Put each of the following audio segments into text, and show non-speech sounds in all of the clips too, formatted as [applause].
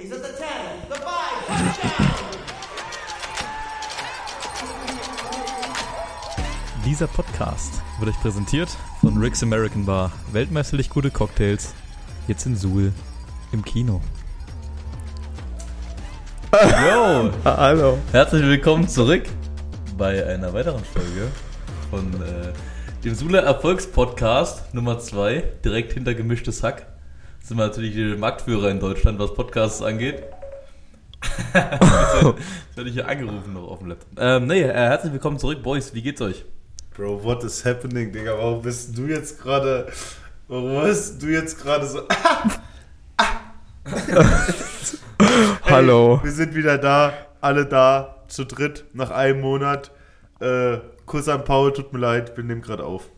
He's at the 10, the 5, touchdown! Dieser Podcast wird euch präsentiert von Rick's American Bar. Weltmeisterlich gute Cocktails. Jetzt in Suhl im Kino. Yo! Hallo. Herzlich willkommen zurück bei einer weiteren Folge von äh, dem Sule Erfolgspodcast Nummer 2, direkt hinter gemischtes Hack. Sind wir natürlich die Marktführer in Deutschland, was Podcasts angeht. [laughs] Jetzt werde ich hier angerufen noch auf dem Laptop. Ähm, nee, äh, herzlich willkommen zurück, Boys. Wie geht's euch? Bro, what is happening, Digga? Warum bist du jetzt gerade. Warum bist du jetzt gerade so. [laughs] Hallo. Hey, wir sind wieder da, alle da, zu dritt, nach einem Monat. Äh, Kuss an Paul, tut mir leid, wir nehmen gerade auf.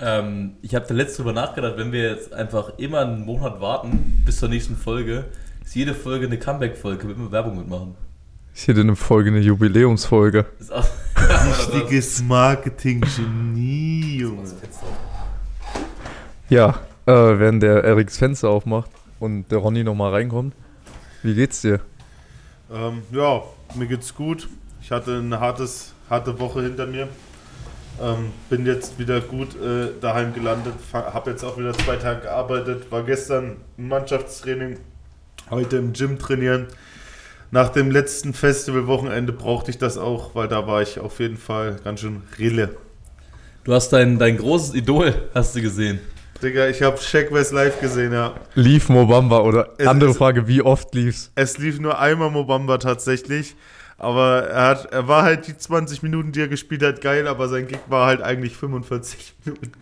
Ähm, ich habe da letztens drüber nachgedacht, wenn wir jetzt einfach immer einen Monat warten bis zur nächsten Folge, ist jede Folge eine Comeback-Folge, können wir immer Werbung mitmachen. Ich hätte eine Folge, eine Jubiläumsfolge. Ist auch, [laughs] Richtiges Marketing-Genie, Junge. Ja, äh, während der Eriks Fenster aufmacht und der Ronny nochmal reinkommt. Wie geht's dir? Ähm, ja, mir geht's gut. Ich hatte eine hartes, harte Woche hinter mir. Ähm, bin jetzt wieder gut äh, daheim gelandet. Habe jetzt auch wieder zwei Tage gearbeitet. War gestern im Mannschaftstraining, heute im Gym trainieren. Nach dem letzten Festivalwochenende brauchte ich das auch, weil da war ich auf jeden Fall ganz schön rille. du hast dein, dein großes Idol, hast du gesehen. Digga, ich habe Shaq West live gesehen, ja. Lief Mobamba oder Es- andere es- Frage, wie oft lief's? Es lief nur einmal Mobamba tatsächlich. Aber er, hat, er war halt die 20 Minuten, die er gespielt hat, geil, aber sein Gig war halt eigentlich 45 [laughs] Minuten.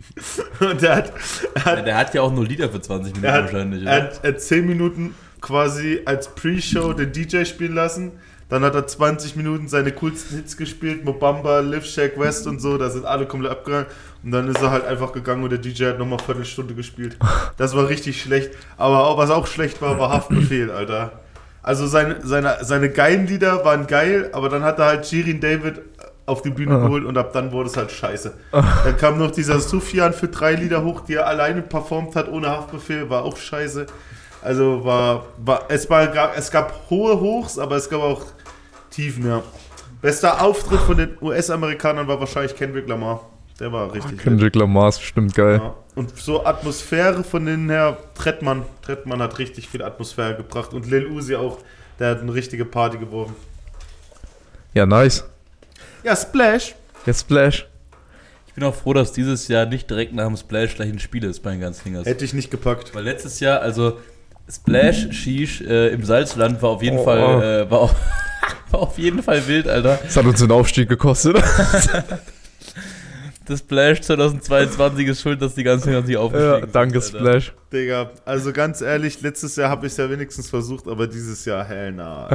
Und er hat, er Ja, hat, der hat ja auch nur Lieder für 20 Minuten er hat, wahrscheinlich. er Oder? hat, er hat 10 Minuten quasi als Pre-Show den DJ spielen lassen. Dann hat er 20 Minuten seine coolsten Hits gespielt, Mobamba, Liv, Shaq West und so, da sind alle komplett abgegangen. Und dann ist er halt einfach gegangen und der DJ hat nochmal Viertelstunde gespielt. Das war richtig schlecht. Aber auch, was auch schlecht war, war Haftbefehl, Alter. Also seine, seine, seine geilen Lieder waren geil, aber dann hat er halt Shirin David auf die Bühne Ah. geholt und ab dann wurde es halt scheiße. Dann kam noch dieser Sufjan für drei Lieder hoch, die er alleine performt hat ohne Haftbefehl, war auch scheiße. Also war, war es war es gab hohe Hochs, aber es gab auch Tiefen, ja. Bester Auftritt von den US-Amerikanern war wahrscheinlich Kendrick Lamar. Der war richtig. Kendrick Lamar ist bestimmt geil. Ja. Und so Atmosphäre von denen her, Trettmann, Trettmann hat richtig viel Atmosphäre gebracht und Lil Uzi auch, der hat eine richtige Party geworfen. Ja, nice. Ja, Splash. Jetzt Splash. Ich bin auch froh, dass dieses Jahr nicht direkt nach dem Splash gleich ein Spiel ist bei den ganzen Fingers. Hätte ich nicht gepackt. Weil letztes Jahr, also Splash Shish äh, im Salzland war auf jeden Oh. Fall äh, war, auf, [laughs] war auf jeden Fall wild, Alter. Das hat uns den Aufstieg gekostet. [laughs] Das Splash 2022 ist schuld, dass die ganzen Fingers nicht aufgestiegen ja, sind. danke, Alter. Splash. Digga, also ganz ehrlich, letztes Jahr habe ich es ja wenigstens versucht, aber dieses Jahr, hell na.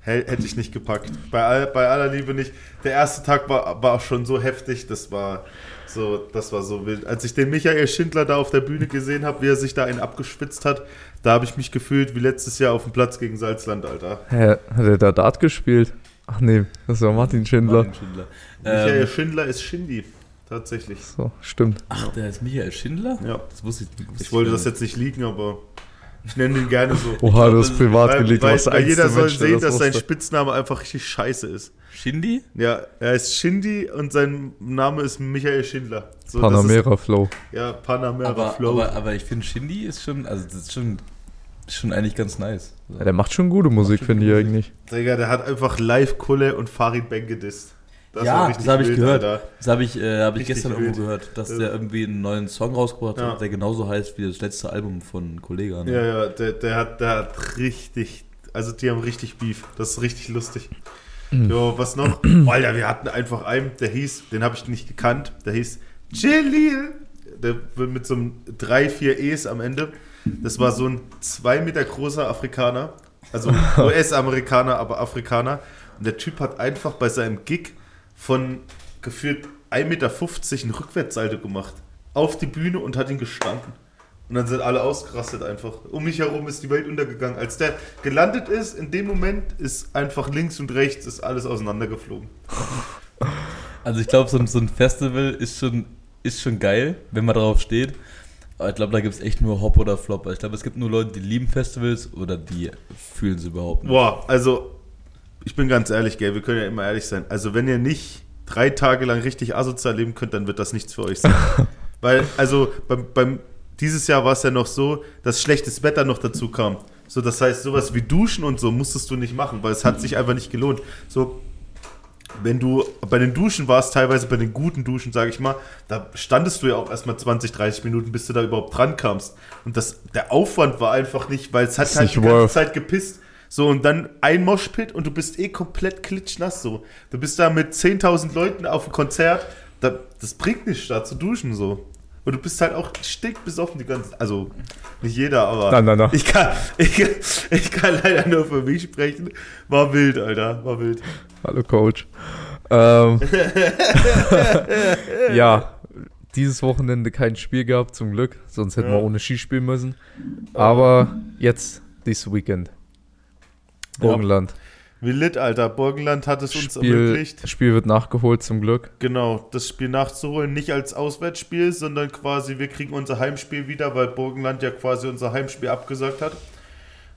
Hell, hätte ich nicht gepackt. Bei, all, bei aller Liebe nicht. Der erste Tag war, war auch schon so heftig, das war so, das war so wild. Als ich den Michael Schindler da auf der Bühne gesehen habe, wie er sich da einen abgeschwitzt hat, da habe ich mich gefühlt wie letztes Jahr auf dem Platz gegen Salzland, Alter. Hä, hat er da Dart gespielt? Ach nee, das war Martin Schindler. Martin Schindler. Michael Ähm, Schindler ist Shindy, tatsächlich. So, stimmt. ach, der ist Michael Schindler? Ja. Das wusste ich nicht. Ich wollte das jetzt nicht liegen, aber ich nenne ihn gerne so. Oha, du das hast privat Weil, gelegt. weil, was weil jeder soll Mensch, sehen, dass sein wusste. Spitzname einfach richtig scheiße ist. Shindy? Ja, er ist Shindy und sein Name ist Michael Schindler. So, das Panamera Flow. Ist, ja, Panamera Aber, Flow. aber, aber ich finde Shindy ist schon, also das ist schon, schon eigentlich ganz nice. So. Ja, der macht schon gute Musik, finde ich eigentlich. Digga, der hat einfach Live-Kulle und Farid Bang gedisst. Das Ja, war richtig das habe ich wild, gehört. Alter. Das habe ich, äh, hab ich gestern wild. irgendwo gehört, dass Ja. der irgendwie einen neuen Song rausgebracht hat, Ja. der genauso heißt wie das letzte Album von Kollega. Ne? Ja, ja, der, der, hat, der hat richtig, also die haben richtig Beef. Das ist richtig lustig. Mhm. Jo, was noch? [clears throat] Alter, wir hatten einfach einen, der hieß, den habe ich nicht gekannt, der hieß Jalil. Der wird mit so einem drei, vier E's am Ende. Das war so ein zwei Meter großer Afrikaner. Also [laughs] US-Amerikaner, aber Afrikaner. Und der Typ hat einfach bei seinem Gig von gefühlt 1,50 Meter einen Rückwärtssalto gemacht. Auf die Bühne und hat ihn gestanden. Und dann sind alle ausgerastet einfach. Um mich herum ist die Welt untergegangen. Als der gelandet ist, in dem Moment ist einfach links und rechts ist alles auseinandergeflogen. Also ich glaube, so, ein- so ein Festival ist schon, ist schon geil, wenn man drauf steht. Aber ich glaube, da gibt es echt nur Hop oder Flop. Ich glaube, es gibt nur Leute, die lieben Festivals oder die fühlen sie überhaupt nicht. Boah, also ich bin ganz ehrlich, gell, wir können ja immer ehrlich sein. Also wenn ihr nicht drei Tage lang richtig asozial leben könnt, dann wird das nichts für euch sein. [laughs] Weil, also beim, beim dieses Jahr war es ja noch so, dass schlechtes Wetter noch dazu kam. So, das heißt, sowas wie Duschen und so musstest du nicht machen, weil es hat sich einfach nicht gelohnt. So, wenn du bei den Duschen warst, teilweise bei den guten Duschen, sage ich mal, da standest du ja auch erstmal 20, 30 Minuten, bis du da überhaupt dran kamst. Und das, der Aufwand war einfach nicht, weil es hat halt die ganze. Zeit gepisst. So, und dann ein Moshpit und du bist eh komplett klitschnass so. Du bist da mit 10.000 Leuten auf dem Konzert, da, das bringt nichts, da zu duschen so. Und du bist halt auch stinkbesoffen die ganze Also, nicht jeder, aber Nein, nein, nein. Ich, kann, [laughs] ich, ich kann leider nur für mich sprechen. War wild, Alter, war wild. Hallo Coach. Ähm, [laughs] ja, dieses Wochenende kein Spiel gehabt, zum Glück. Sonst hätten Ja. wir ohne Ski spielen müssen. Aber jetzt, this Weekend. Burgenland. Wie lit, Alter. Burgenland hat es uns Spiel, ermöglicht, Spiel wird nachgeholt, zum Glück. genau, das Spiel nachzuholen. Nicht als Auswärtsspiel, sondern quasi, wir kriegen unser Heimspiel wieder, weil Burgenland ja quasi unser Heimspiel abgesagt hat.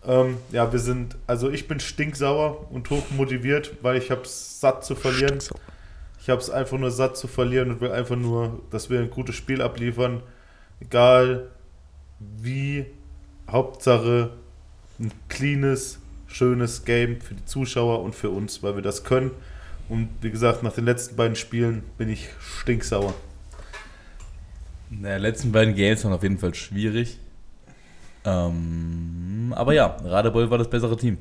Ähm, ja, wir sind, also ich bin stinksauer und hoch motiviert, weil ich hab's satt zu verlieren. Ich habe es einfach nur satt zu verlieren und will einfach nur, dass wir ein gutes Spiel abliefern. Egal wie, Hauptsache ein cleanes, schönes Game für die Zuschauer und für uns, weil wir das können. Und wie gesagt, nach den letzten beiden Spielen bin ich stinksauer. Naja, letzten beiden Games waren auf jeden Fall schwierig. Ähm, aber ja, Radebeul war das bessere Team.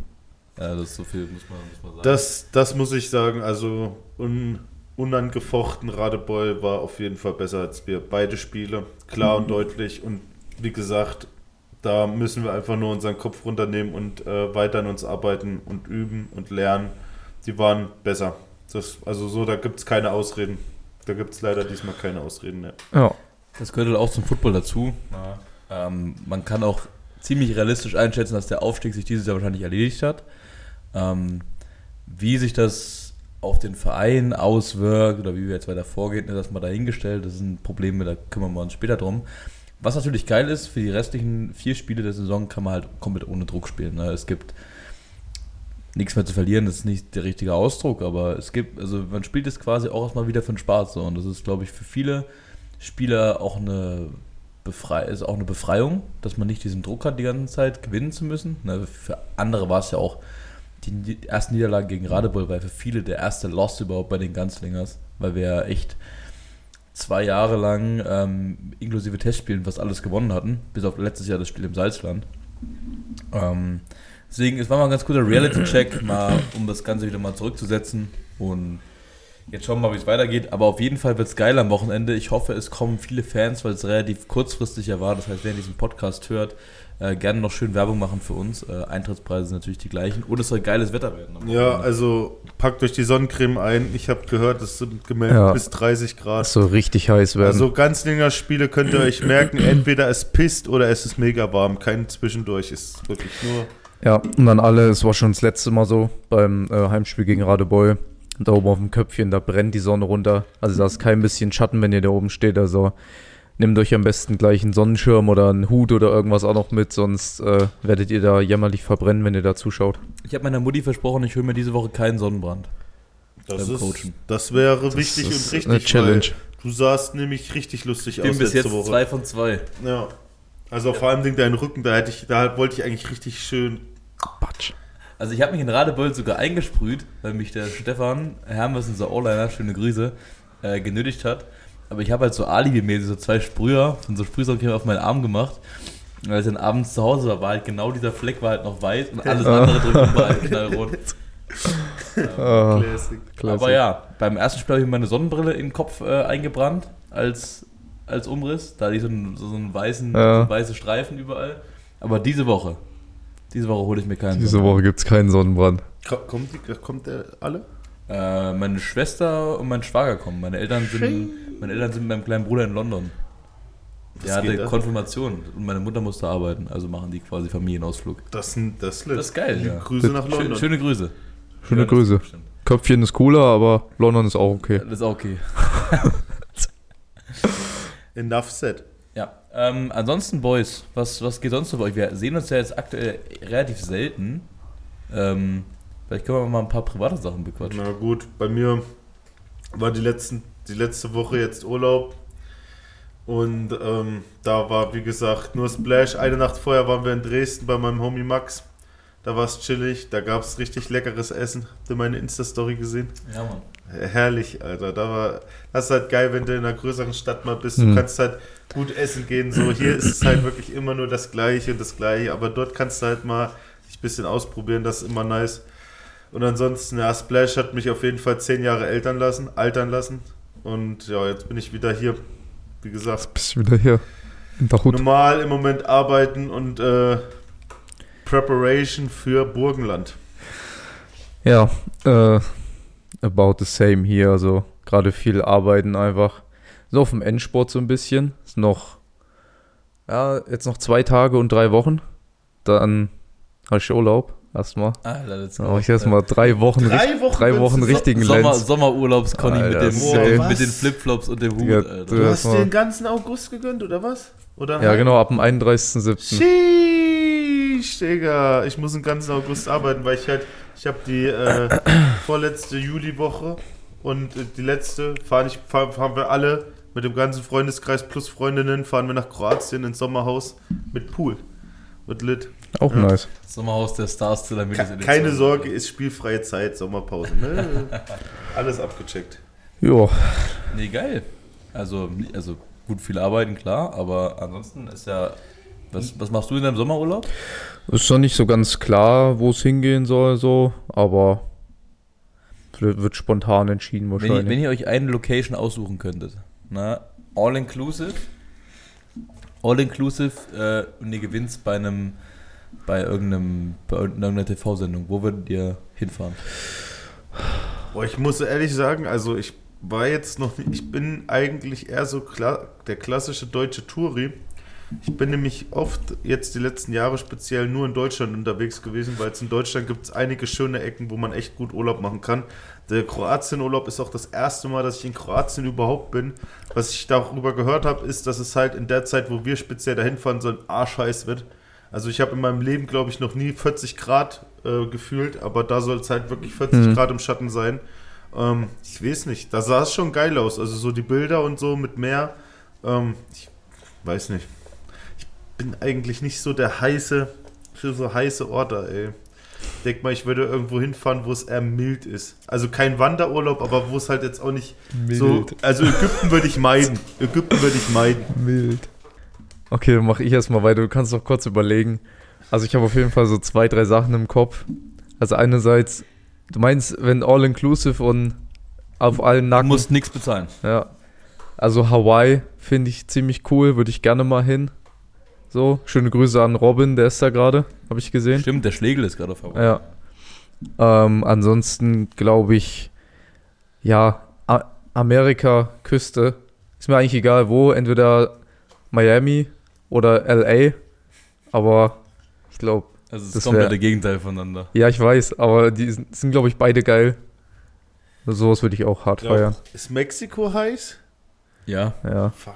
Ja, das ist so viel, muss man, muss man sagen. Das, das muss ich sagen. Also un, unangefochten Radebeul war auf jeden Fall besser als wir. Beide Spiele, klar und deutlich. Und wie gesagt, da müssen wir einfach nur unseren Kopf runternehmen und äh, weiter an uns arbeiten und üben und lernen. Die waren besser. Das, also so, da gibt es keine Ausreden. Da gibt es leider diesmal keine Ausreden mehr. Ja. Das gehört halt auch zum Football dazu. Ähm, man kann auch ziemlich realistisch einschätzen, dass der Aufstieg sich dieses Jahr wahrscheinlich erledigt hat. Ähm, wie sich das auf den Verein auswirkt oder wie wir jetzt weiter vorgehen, ist das mal dahingestellt. Das sind Probleme, da kümmern wir uns später drum. Was natürlich geil ist, für die restlichen vier Spiele der Saison kann man halt komplett ohne Druck spielen. Ne? Es gibt nichts mehr zu verlieren, das ist nicht der richtige Ausdruck, aber es gibt, also man spielt es quasi auch erstmal wieder für den Spaß. So. Und das ist, glaube ich, für viele Spieler auch eine, Befrei ist auch eine Befreiung, dass man nicht diesen Druck hat, die ganze Zeit gewinnen zu müssen. Ne, für andere war es ja auch die, erste Niederlage gegen Radebeul, war für viele der erste Loss überhaupt bei den Ganzlingers, weil wir ja echt zwei Jahre lang ähm, inklusive Testspielen fast alles gewonnen hatten, bis auf letztes Jahr das Spiel im Salzland. Ähm, deswegen, es war mal ein ganz guter Reality-Check, mal, um das Ganze wieder mal zurückzusetzen und Jetzt schauen wir mal, wie es weitergeht. Aber auf jeden Fall wird es geil am Wochenende. Ich hoffe, es kommen viele Fans, weil es relativ kurzfristig ja war. Das heißt, wer diesen Podcast hört, äh, gerne noch schön Werbung machen für uns. Äh, Eintrittspreise sind natürlich die gleichen. Und es soll geiles Wetter werden. am Ja, also packt euch die Sonnencreme ein. Ich habe gehört, es sind gemeldet Ja. bis 30 Grad. Soll richtig heiß werden. Also Ganzlinger Spiele könnt ihr euch merken, entweder es pisst oder es ist mega warm. Kein Zwischendurch, ist wirklich nur. Ja, und dann alle, es war schon das letzte Mal so beim äh, Heimspiel gegen Radebeul. Da oben auf dem Köpfchen, da brennt die Sonne runter. Also da ist kein bisschen Schatten, wenn ihr da oben steht. Also nehmt euch am besten gleich einen Sonnenschirm oder einen Hut oder irgendwas auch noch mit, sonst äh, werdet ihr da jämmerlich verbrennen, wenn ihr da zuschaut. Ich habe meiner Mutti versprochen, ich hole mir diese Woche keinen Sonnenbrand. Das, ist, Coachen. das wäre Das wichtig ist und richtig. eine Challenge. Du sahst nämlich richtig lustig Ich bin aus bis letzte jetzt Woche. zwei von zwei. Ja. Also vor allem dein Rücken, da hätte ich, da wollte ich eigentlich richtig schön. Batsch. Also ich habe mich in Radebeul sogar eingesprüht, weil mich der Stefan Hermes, unser All-Liner, schöne Grüße, äh, genötigt hat. Aber ich habe halt so alibi-mäßig so zwei Sprüher von so Sprühsauercreme auf meinen Arm gemacht. Und als ich dann abends zu Hause war, war halt genau dieser Fleck war halt noch weiß und alles [laughs] andere drumherum war halt knallrot. [laughs] Ah, Classic. klasse. Aber ja, beim ersten Spiel habe ich mir meine Sonnenbrille in den Kopf äh, eingebrannt als, als Umriss. Da hatte ich so einen, so einen weißen, Ja. so weiße Streifen überall. Aber diese Woche, diese Woche hole ich mir keinen. Diese Woche gibt es keinen Sonnenbrand. Ko- Kommt, die, kommt der alle? Äh, meine Schwester und mein Schwager kommen. Meine Eltern sind, meine Eltern sind mit meinem kleinen Bruder in London. Der hatte? Konfirmation und meine Mutter musste arbeiten, also machen die quasi Familienausflug. Das, sind- das, ist. Das ist geil, ja. Grüße nach London. schöne Grüße. Schöne Ja, Grüße. stimmt. Köpfchen ist cooler, aber London ist auch okay. Das ist auch okay. [laughs] Enough said. Ja, ähm, ansonsten, Boys, was, was geht sonst so bei euch? Wir sehen uns ja jetzt aktuell relativ selten. Ähm, vielleicht können wir mal ein paar private Sachen bequatschen. Na gut, bei mir war die, letzten, die letzte Woche jetzt Urlaub. Und ähm, da war, wie gesagt, nur Splash. Eine Nacht vorher waren wir in Dresden bei meinem Homie Max. Da war es chillig, da gab es richtig leckeres Essen. Habt ihr meine Insta-Story gesehen? Ja, Mann. Herrlich, Alter. Da war, das ist halt geil, wenn du in einer größeren Stadt mal bist. Du Mhm. kannst halt gut essen gehen. So, hier ist es halt wirklich immer nur das Gleiche und das Gleiche. Aber dort kannst du halt mal dich ein bisschen ausprobieren. Das ist immer nice. Und ansonsten, ja, Splash hat mich auf jeden Fall zehn Jahre altern lassen, altern lassen. Und ja, jetzt bin ich wieder hier. Wie gesagt, Bist wieder hier in der Hut. normal im Moment arbeiten und äh, Preparation für Burgenland. Ja, äh, about the same hier. Also gerade viel arbeiten einfach. So auf dem Endsport so ein bisschen. Ist noch, ja, jetzt noch zwei Tage und drei Wochen. Dann habe ich Urlaub. Erstmal. Alter, let's Dann habe ich erstmal drei Wochen, Drei Wochen drei Wochen richtigen Sommer, Lenz. Sommerurlaubs-Conny mit, dem- boah, mit, den Flipflops und dem Hut, Alter. Du hast den ganzen August gegönnt, oder was? Oder Ja, genau, ab dem 31.07. Sheesh, Digga. Ich muss den ganzen August arbeiten, weil ich halt, ich habe die äh, [clears throat] vorletzte Juliwoche und äh, die letzte fahren, ich, fahr, fahren wir alle mit dem ganzen Freundeskreis plus Freundinnen, fahren wir nach Kroatien ins Sommerhaus mit Pool. Wird lit. Auch Ja. nice. Sommerhaus der Stars zu der Ke keine Sorge, ist spielfreie Zeit, Sommerpause. Ne? [laughs] Alles abgecheckt. Ja, Nee, geil. Also, also gut viel arbeiten, klar, aber ansonsten ist ja. Was, was machst du in deinem Sommerurlaub? ist noch nicht so ganz klar, wo es hingehen soll, so, aber wird spontan entschieden Wenn ihr, wahrscheinlich. wenn ihr euch eine Location aussuchen könntet, na, all inclusive, all inclusive äh, und ihr gewinnt bei einem, bei irgendeinem, bei irgendeiner TV-Sendung, wo würdet ihr hinfahren? Boah, ich muss ehrlich sagen, also ich war jetzt noch nicht, ich bin eigentlich eher so kla der klassische deutsche Touri. Ich bin nämlich oft jetzt die letzten Jahre speziell nur in Deutschland unterwegs gewesen, weil es in Deutschland gibt es einige schöne Ecken, wo man echt gut Urlaub machen kann. Der Kroatien-Urlaub ist auch das erste Mal, dass ich in Kroatien überhaupt bin. Was ich darüber gehört habe, ist, dass es halt in der Zeit, wo wir speziell dahin fahren, so ein Arschheiß wird. Also ich habe in meinem Leben, glaube ich, noch nie 40 Grad äh, gefühlt, aber da soll es halt wirklich 40 Mhm. Grad im Schatten sein. Ähm, ich weiß nicht, da sah es schon geil aus. Also so die Bilder und so mit Meer. Ähm, ich weiß nicht. Ich bin eigentlich nicht so der heiße, für so heiße Orte, ey. Ich denk mal, ich würde irgendwo hinfahren, wo es eher mild ist. Also kein Wanderurlaub, aber wo es halt jetzt auch nicht so. Also Ägypten würde ich meiden. Ägypten würde ich meiden. Mild. Okay, dann mache ich erstmal weiter. Du kannst noch kurz überlegen. Also ich habe auf jeden Fall so zwei, drei Sachen im Kopf. Also einerseits, du meinst, wenn all-inclusive und auf allen Du Nacken. musst nichts bezahlen. Ja. Also Hawaii finde ich ziemlich cool, würde ich gerne mal hin. So, schöne Grüße an Robin, der ist da gerade, habe ich gesehen. Stimmt, der Schlegel ist gerade vorbei. Ja. Ähm, ansonsten glaube ich, ja, A Amerika, Küste. Ist mir eigentlich egal wo, entweder Miami oder LA. Aber ich glaube, Also es ist Das komplett wär- der Gegenteil voneinander. ja, ich weiß, aber die sind, sind glaube ich, beide geil. Sowas würde ich auch hart feiern. Ist Mexiko heiß? Ja. Ja. Fuck.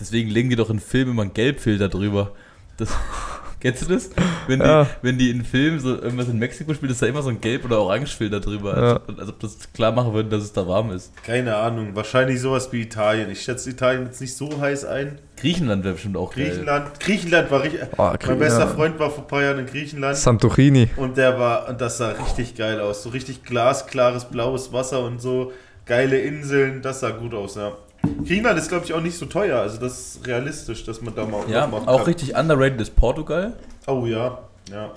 Deswegen legen die doch in Filmen immer einen Gelbfilter drüber. Das, [laughs] kennst du das? Wenn die, Ja. wenn die in Filmen so irgendwas in Mexiko spielen, ist da immer so ein Gelb- oder Orangefilter drüber. Ja. Als, ob, als ob das klar machen würde, dass es da warm ist. Keine Ahnung. Wahrscheinlich sowas wie Italien. Ich schätze Italien jetzt nicht so heiß ein. Griechenland wäre bestimmt auch geil. Griechenland. Griechenland war richtig. Oh, mein Grie- bester ja. Freund war vor ein paar Jahren in Griechenland. Santorini. Und der war, und das sah richtig geil aus. So richtig glasklares blaues Wasser und so geile Inseln. Das sah gut aus, ja. Griechenland ist, glaube ich, auch nicht so teuer. Also das ist realistisch, dass man da mal Ja, auch kann. richtig underrated ist Portugal. Oh ja, ja.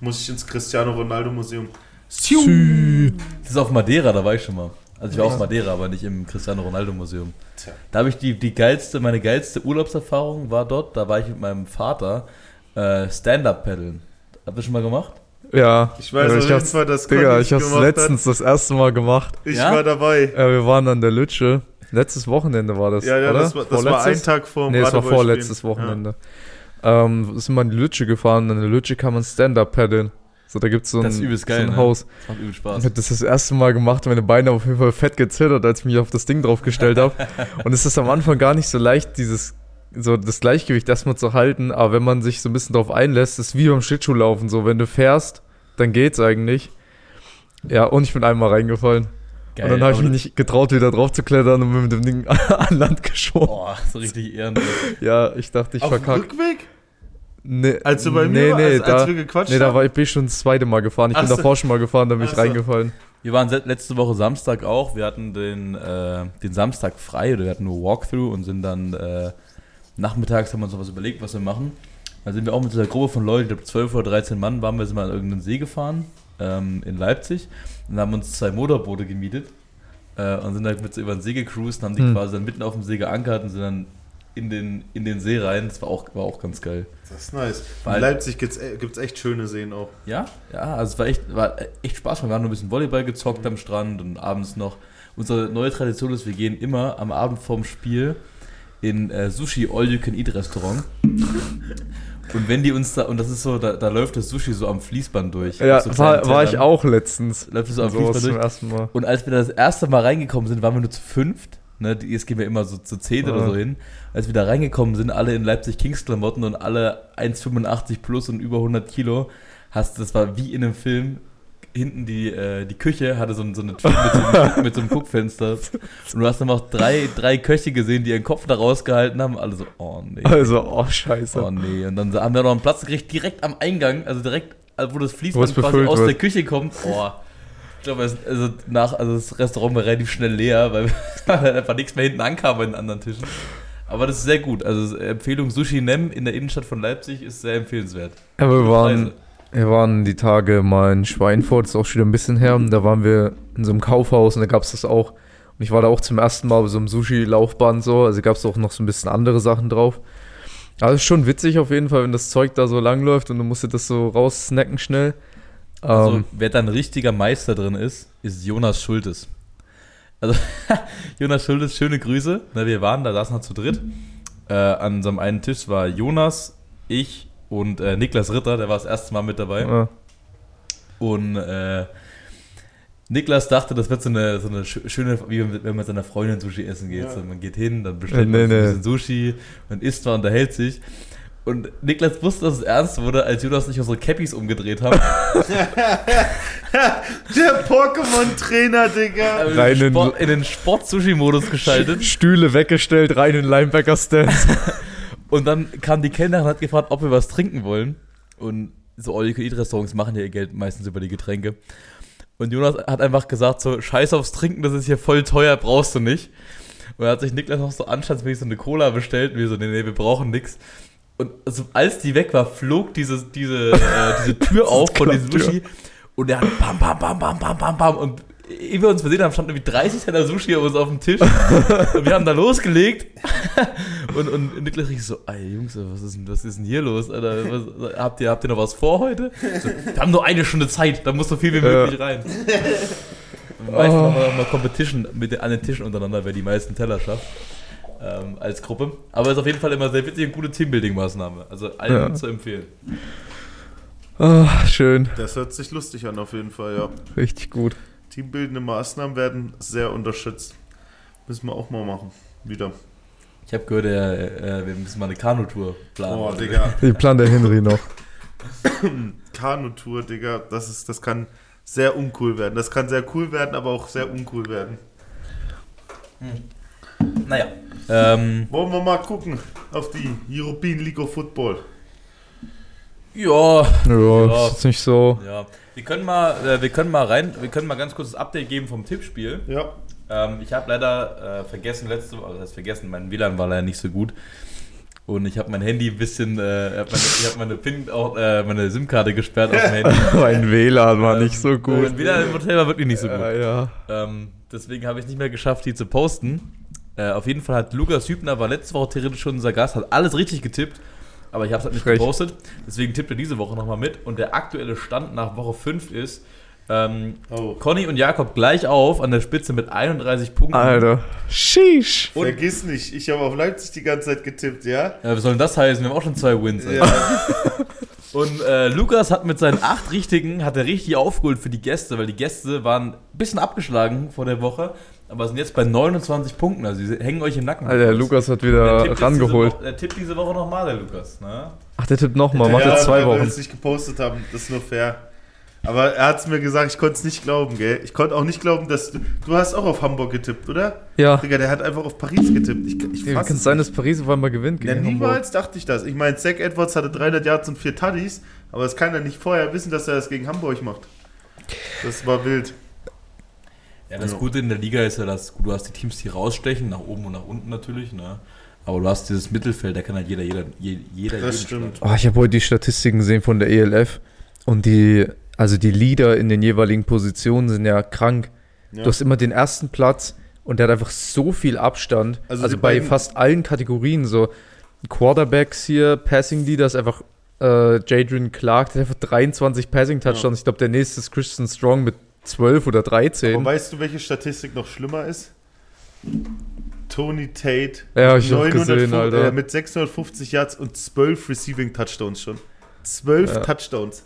Muss ich ins Cristiano Ronaldo Museum. Das ist auf Madeira, da war ich schon mal. Also ich war auf Madeira, aber nicht im Cristiano Ronaldo Museum. Tja. Da habe ich die, die geilste, meine geilste Urlaubserfahrung war dort, da war ich mit meinem Vater äh, Stand-Up paddeln. Habt ihr schon mal gemacht? Ja. Ich weiß Also auf jeden Fall, dass Digga, ich hab's gemacht hat. letztens das erste Mal gemacht. Ich Ja? war dabei. Ja, wir waren an der Lütsche. Letztes Wochenende war das, Ja, ja, oder? das war, das war ein? Tag vor dem Nee, es war vorletztes Wochenende. Ähm, sind wir in die Lütsche gefahren und in der Lütsche kann man Stand-Up paddeln. So, da gibt's so ein, Das ist übelst geil, so ein ne? Haus. Das macht übel Ich Spaß. habe das das erste Mal gemacht und meine Beine haben auf jeden Fall fett gezittert, als ich mich auf das Ding draufgestellt habe. [laughs] und es ist am Anfang gar nicht so leicht, dieses so das Gleichgewicht erstmal zu halten, aber wenn man sich so ein bisschen darauf einlässt, ist wie beim Schlittschuhlaufen so, wenn du fährst, dann geht's eigentlich. Ja, und ich bin einmal reingefallen. Geil, und dann habe ich mich nicht getraut, wieder drauf zu klettern und mit dem Ding [laughs] an Land geschoben. Boah, so richtig ehrenlos. [laughs] Ja, ich dachte, ich Auf dem verkacke. Rückweg? Nee, Als du bei mir nee, war- nee, als- als da, wir gequatscht nee, da war ich bin ich schon das zweite Mal gefahren. Ich Ach bin so. davor schon mal gefahren, da bin ich Ach so. reingefallen. Wir waren letzte Woche Samstag auch. Wir hatten den, äh, den Samstag frei oder wir hatten nur Walkthrough und sind dann äh, nachmittags haben wir uns noch was überlegt, was wir machen. Da sind wir auch mit dieser Gruppe von Leuten, ich glaube 12 oder 13 Mann, waren wir sind mal an irgendeinen See gefahren ähm, in Leipzig und haben uns zwei Motorboote gemietet äh, und sind halt mit so über den See gecruised und haben die Hm. quasi dann mitten auf dem See geankert und sind dann in den, in den See rein. Das war auch, war auch ganz geil. Das ist nice. Weil- In Leipzig gibt es echt schöne Seen auch. Ja, ja, also es war echt, war echt Spaß. Wir haben nur ein bisschen Volleyball gezockt am Strand und abends noch. Unsere neue Tradition ist, wir gehen immer am Abend vorm Spiel in äh, Sushi All You Can Eat Restaurant. [laughs] Und wenn die uns da, und das ist so, da, da läuft das Sushi so am Fließband durch. Ja, Auf so war, war ich auch letztens. Läuft es so am Sowas Fließband zum durch. ersten Mal. Und als wir das erste Mal reingekommen sind, waren wir nur zu fünft. Ne, jetzt gehen wir immer so zu zehn oder Ja. so hin. Als wir da reingekommen sind, alle in Leipzig Kings Klamotten und alle 1,85 plus und über 100 Kilo, hast, das war wie in einem Film. Hinten die, äh, die Küche hatte so, so eine Tür mit so, einem, [laughs] mit so einem Guckfenster. Und du hast dann auch drei, drei Köche gesehen, die ihren Kopf da rausgehalten haben. Alle so, oh nee. Also, oh, scheiße. Oh nee. Und dann haben wir noch einen Platz gekriegt, direkt am Eingang, also direkt, wo das Wo Fließband es quasi aus wird. der Küche kommt. Oh. Ich glaube, es- also, nach, also das Restaurant war relativ schnell leer, weil [laughs] einfach nichts mehr hinten ankam bei den anderen Tischen. Aber das ist sehr gut. Also Empfehlung Sushi Nem in der Innenstadt von Leipzig ist sehr empfehlenswert. Ja, wir waren. Wir waren die Tage mal in Schweinfurt, ist auch schon wieder ein bisschen her. Da waren wir in so einem Kaufhaus und da gab es das auch. Und ich war da auch zum ersten Mal bei so einem Sushi-Laufband so. Also gab es auch noch so ein bisschen andere Sachen drauf. Es ist schon witzig auf jeden Fall, wenn das Zeug da so lang läuft und du musst dir das so raussnacken schnell. Also, Ähm, wer da ein richtiger Meister drin ist, ist Jonas Schultes. Also, [laughs] Jonas Schultes, schöne Grüße. Na, wir waren da, saßen halt zu dritt. Äh, an unserem einen Tisch war Jonas, ich und äh, Niklas Ritter, der war das erste Mal mit dabei. ja. Und äh, Niklas dachte, das wird so eine, so eine schö- schöne, wie wenn man mit seiner Freundin Sushi essen geht. Ja. So, man geht hin, dann bestellt Äh, nee, man sich ein nee. bisschen Sushi, man isst mal, unterhält sich. Und Niklas wusste, dass es ernst wurde, als Jonas und ich unsere Cappies umgedreht haben. [laughs] Der Pokémon-Trainer, Digga. Haben Rein in, den in- Sport, in den Sport-Sushi-Modus geschaltet. Stühle weggestellt, rein in Linebacker-Stance. [laughs] Und dann kam die Kellnerin und hat gefragt, ob wir was trinken wollen. Und so All-You-Can-Eat-Restaurants machen ja ihr Geld meistens über die Getränke. Und Jonas hat einfach gesagt so, scheiß aufs Trinken, das ist hier voll teuer, brauchst du nicht. Und dann hat sich Niklas noch so anstandsmäßig so eine Cola bestellt. Und wir so, nee, nee, wir brauchen nix. Und also, als die weg war, flog diese, diese, äh, diese Tür [laughs] auf von diesem. Sushi. Und der hat bam, bam, bam, bam, bam, bam, bam. Und ehe wir uns versehen haben, standen irgendwie 30 Teller Sushi auf uns auf dem Tisch. [laughs] und wir haben da losgelegt. und, und Niklas richtig so, ey Jungs, was ist denn, was ist denn hier los? Alter? Was, habt, ihr, habt ihr noch was vor heute? So, wir haben nur eine Stunde Zeit, da muss so viel wie Ja. möglich rein. Und Meistens machen wir mal Competition mit den, an den Tischen untereinander, wer die meisten Teller schafft. Ähm, als Gruppe. Aber es ist auf jeden Fall immer sehr witzig und gute Teambuilding-Maßnahme. Also allen Ja. zu empfehlen. Ah, schön. Das hört sich lustig an, auf jeden Fall, ja. Richtig gut. Teambildende Maßnahmen werden sehr unterschätzt. Müssen wir auch mal machen. Wieder. Ich habe gehört, äh, wir müssen mal eine Kanutour planen. Oh, Digga. [laughs] Die plant der Henry noch. [coughs] Kanutour, Digga. Das, ist, das kann sehr uncool werden. Das kann sehr cool werden, aber auch sehr uncool werden. Naja. Ähm, Wollen wir mal gucken auf die European League of Football. Ja, Ja, Ja. ist jetzt nicht so. ja. Wir können mal, äh, wir können mal rein, wir können mal ganz kurz das Update geben vom Tippspiel. Ja. Ähm, ich habe leider äh, vergessen letzte Woche, also das heißt vergessen, mein WLAN war leider nicht so gut. Und ich habe mein Handy ein bisschen, äh, hab meine, ich habe meine PIN, auch, äh, meine SIM-Karte gesperrt auf dem Handy. [laughs] Mein WLAN war nicht so Ähm, gut. Mein WLAN im Hotel war wirklich nicht so gut. Ja, ja. Ähm, deswegen habe ich es nicht mehr geschafft, die zu posten. Äh, auf jeden Fall hat Lukas Hübner, war letzte Woche theoretisch schon unser Gast, hat alles richtig getippt, aber ich habe es halt nicht Frech. gepostet. Deswegen tippt er diese Woche nochmal mit. Und der aktuelle Stand nach Woche 5 ist, ähm, Oh. Conny und Jakob gleich auf an der Spitze mit 31 Punkten. Alter. Sheesh. Und- Vergiss nicht, ich habe auf Leipzig die ganze Zeit getippt, ja? Ja, was soll denn das heißen? Wir haben auch schon zwei Wins. Alter. Ja. [laughs] Und äh, Lukas hat mit seinen acht Richtigen, hat er richtig aufgeholt für die Gäste, weil die Gäste waren ein bisschen abgeschlagen vor der Woche. Aber sind jetzt bei 29 Punkten. Also sie hängen euch im Nacken. Alter, der Lukas hat Der wieder tippt jetzt rangeholt. Diese Woche, der tippt diese Woche nochmal, der Lukas. Ne? Ach, der tippt nochmal, macht Ja, jetzt zwei weil wir Wochen. es nicht gepostet haben, das ist nur fair. Aber er hat es mir gesagt, ich konnte es nicht glauben, gell? Ich konnte auch nicht glauben, dass du. Du hast auch auf Hamburg getippt, oder? Ja, Digga, der hat einfach auf Paris getippt. Ich, ich wie fass kann es sein, dass Paris auf einmal gewinnt Ja, gegen Hamburg? niemals dachte ich das. Ich meine, Zach Edwards hatte 300 Yards und 4 Tuddies, aber es kann ja nicht vorher wissen, dass er das gegen Hamburg macht. Das war wild. Ja, das Ja. Gute in der Liga ist ja, dass du hast die Teams, die rausstechen, nach oben und nach unten natürlich. Ne? Aber du hast dieses Mittelfeld, da kann halt jeder, jeder, je- jeder Das stimmt. Oh, ich habe heute die Statistiken gesehen von der ELF und die, also die Leader in den jeweiligen Positionen sind ja krank. Ja. Du hast immer den ersten Platz und der hat einfach so viel Abstand. Also Also, bei fast allen Kategorien, so Quarterbacks hier, Passing Leaders, einfach äh, Jadrian Clark, der hat einfach 23 Passing Touchdowns. Ich glaube, der nächste ist Christian Strong mit 12 oder 13. Aber weißt du, welche Statistik noch schlimmer ist? Tony Tate Ja, ich auch 905 gesehen, Alter. äh, mit 650 Yards und 12 Receiving Touchdowns schon. 12 Ja. Touchdowns.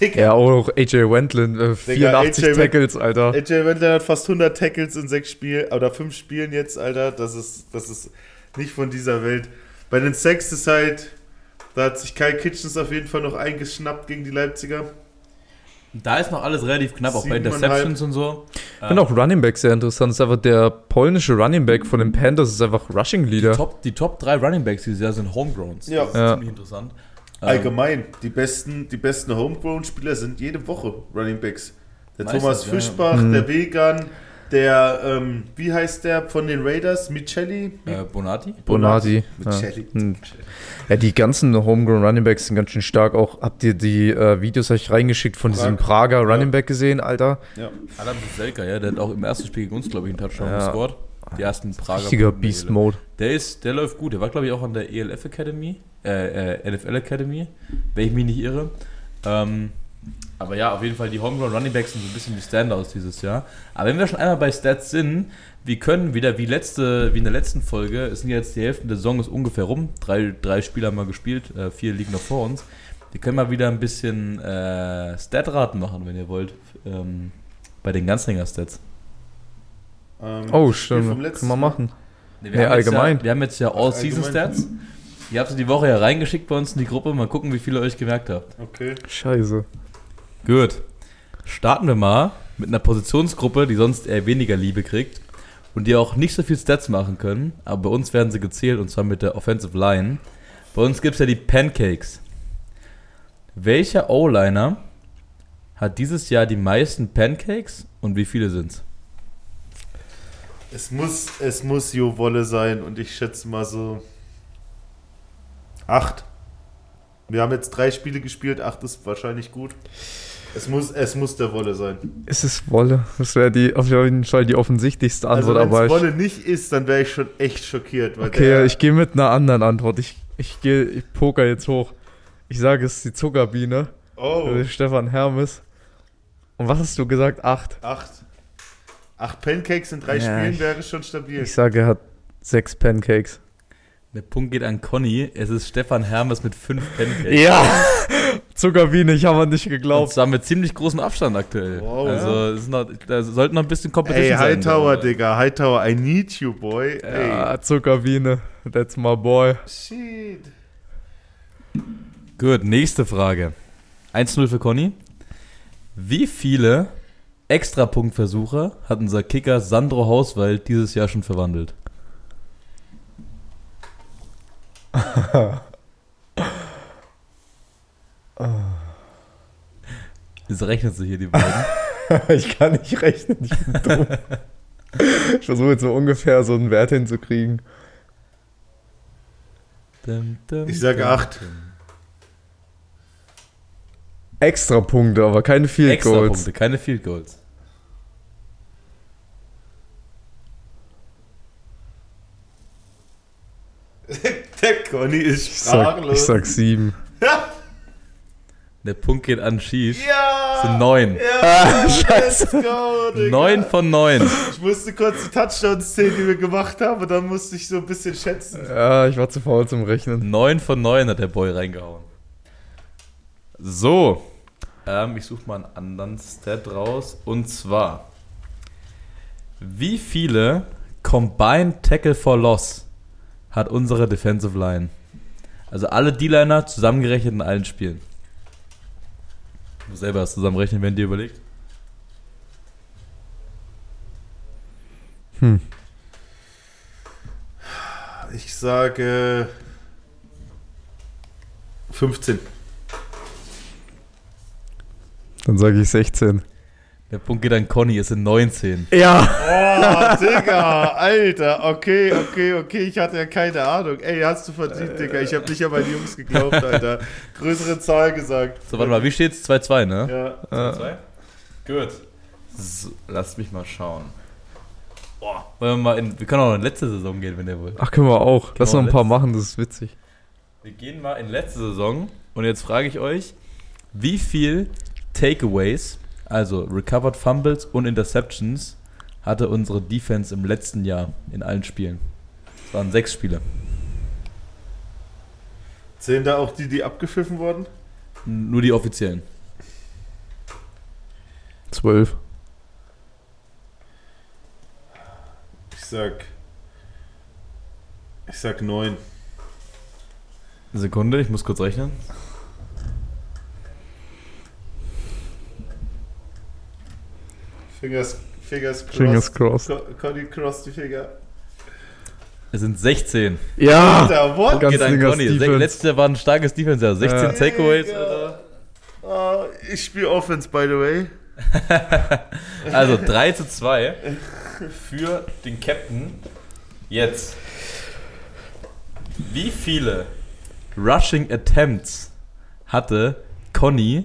Digga. ja, auch AJ Wendland, äh, 84 AJ Tackles, Alter. AJ Wendler hat fast 100 Tackles in sechs Spielen oder fünf Spielen jetzt, Alter. Das ist, das ist nicht von dieser Welt. Bei den Sacks ist halt, da hat sich Kyle Kitchens auf jeden Fall noch eingeschnappt gegen die Leipziger. Da ist noch alles relativ knapp, auch bei. Interceptions und so. Ich finde auch Running Back sehr interessant. Das ist einfach der polnische Running Back von den Panthers, ist einfach Rushing Leader. Top, die Top 3 Running Backs dieses Jahr sind Homegrowns. Ja. Das ist Ja. ziemlich interessant. Ähm, Allgemein, die besten, die besten Homegrown-Spieler sind jede Woche Running Backs. Der Meistens, Thomas ja. Fischbach, Mhm. der Vegan, der, ähm, wie heißt der von den Raiders? Michelli? Äh, Bonati? Bonati. Ja. Michelli. Hm. ja, die ganzen Homegrown Running Backs sind ganz schön stark. Auch habt ihr die äh, Videos euch reingeschickt von diesem Prag. Prager Ja. Running Back gesehen, Alter? Ja. Adam Selka, ja, der hat auch im ersten Spiel gegen uns, glaube ich, einen Touchdown Ja. gescored. Die ersten Prager. Richtiger Beast. Mode. Der ist, der läuft gut. Der war, glaube ich, auch an der ELF Academy, äh, äh, NFL Academy, wenn ich mich nicht irre. Ähm, aber ja, auf jeden Fall, die Homegrown Running Backs sind so ein bisschen die Standouts dieses Jahr. Aber wenn wir schon einmal bei Stats sind, wir können wieder wie letzte, wie in der letzten Folge, es sind jetzt die Hälfte der Saison ist ungefähr rum. Drei, drei Spiele haben wir gespielt, äh, vier liegen noch vor uns. Wir können mal wieder ein bisschen äh, Statraten machen, wenn ihr wollt, ähm, bei den Ganzlinger-Stats. Ähm, Oh, stimmt. Können wir machen. Nee, Nee, haben jetzt allgemein. Ja, wir haben jetzt ja All-Season allgemein. Stats. Ihr habt sie die Woche ja reingeschickt bei uns in die Gruppe. Mal gucken, wie viele euch gemerkt habt. Okay. Scheiße. Gut. Starten wir mal mit einer Positionsgruppe, die sonst eher weniger Liebe kriegt und die auch nicht so viel Stats machen können. Aber bei uns werden sie gezählt und zwar mit der Offensive Line. Bei uns gibt es ja die Pancakes. Welcher O-Liner hat dieses Jahr die meisten Pancakes und wie viele sind's? Es muss, es muss Jo Wolle sein und ich schätze mal so acht. Wir haben jetzt drei Spiele gespielt, acht ist wahrscheinlich gut. Es muss, es muss der Wolle sein. Es ist Wolle. Das wäre die auf jeden Fall die offensichtlichste Also Antwort, wenn aber es ich, Wolle nicht ist, dann wäre ich schon echt schockiert. Weil okay, der, ich gehe mit einer anderen Antwort. Ich, ich gehe, ich poker jetzt hoch. Ich sage, es ist die Zuckerbiene. Oh, äh, Stefan Hermes. Und was hast du gesagt? Acht. acht. Acht Pancakes in drei Ja, Spielen ich- wäre schon stabil. Ich sage, er hat sechs Pancakes. Der Punkt geht an Conny. Es ist Stefan Hermes mit fünf Pancakes. Ja! [laughs] Zuckerbiene, ich habe nicht geglaubt. zwar mit ziemlich großem Abstand aktuell. Wow. also noch, da sollte noch ein bisschen Ey, Competition sein. Hightower, da. Digga. Hightower, I need you, boy. Ey. Ja, Zuckerbiene. That's my boy. Shit. Gut, nächste Frage. 1-0 für Conny. Wie viele Extrapunktversuche hat unser Kicker Sandro Hauswald dieses Jahr schon verwandelt? [laughs] Es rechnet sich hier die beiden. [laughs] ich kann nicht rechnen, ich bin dumm. ich versuche jetzt so ungefähr so einen Wert hinzukriegen. Dum, dum, Ich sage dum, acht. dum. Extra Punkte, aber keine Field Goals. Extrapunkte, keine Field Goals. [laughs] Der Conny ist Ich sag, ich sprachlos. sag sieben. [laughs] Der Punkt geht an Schief. ja! Das sind neun. Ja, [laughs] let's go, Digga. Neun von neun. Ich musste kurz die Touchdowns zählen, die wir gemacht haben, und dann musste ich so ein bisschen schätzen. Ja, ich war zu faul zum Rechnen. 9 von 9 hat der Boy reingehauen. So. Ähm, ich suche mal einen anderen Stat raus. Und zwar. Wie viele Combined Tackle for Loss hat unsere Defensive Line? Also alle D-Liner zusammengerechnet in allen Spielen. Du selber das zusammenrechnen, wenn dir überlegt. Hm. Ich sage 15. Dann sage ich 16. Der Punkt geht an Conny, es sind 19. Ja. Oh, Digga, Alter, okay, okay, okay, ich hatte ja keine Ahnung. Ey, hast du verdient, Digga, ich habe nicht an meine Jungs geglaubt, Alter. Größere Zahl gesagt. So, warte mal, wie steht's? 2-2, ne? Ja. 2-2? Gut. So, lasst mich mal schauen. Boah. Wollen wir mal in, wir können auch in letzte Saison gehen, wenn ihr wollt. Ach, können wir auch. Lass Genau, noch ein paar machen, das ist witzig. Wir gehen mal in letzte Saison und jetzt frage ich euch, wie viel Takeaways, also Recovered Fumbles und Interceptions, hatte unsere Defense im letzten Jahr in allen Spielen? Es waren sechs Spiele. Zählen da auch die, die abgepfiffen wurden? Nur die offiziellen. 12. Ich sag. Ich sag 9. Eine Sekunde, ich muss kurz rechnen. Fingers, Fingers crossed. Fingers crossed. Co- Conny cross die Finger. Es sind 16. Ja! Alter, what? Ganz Geht Conny. Jahr war ein starkes Defense, ja. 16 Ja. Takeaways. Oh, ich spiele Offense, by the way. [laughs] Also 3 zu 2 für den Captain. Jetzt. Wie viele Rushing Attempts hatte Conny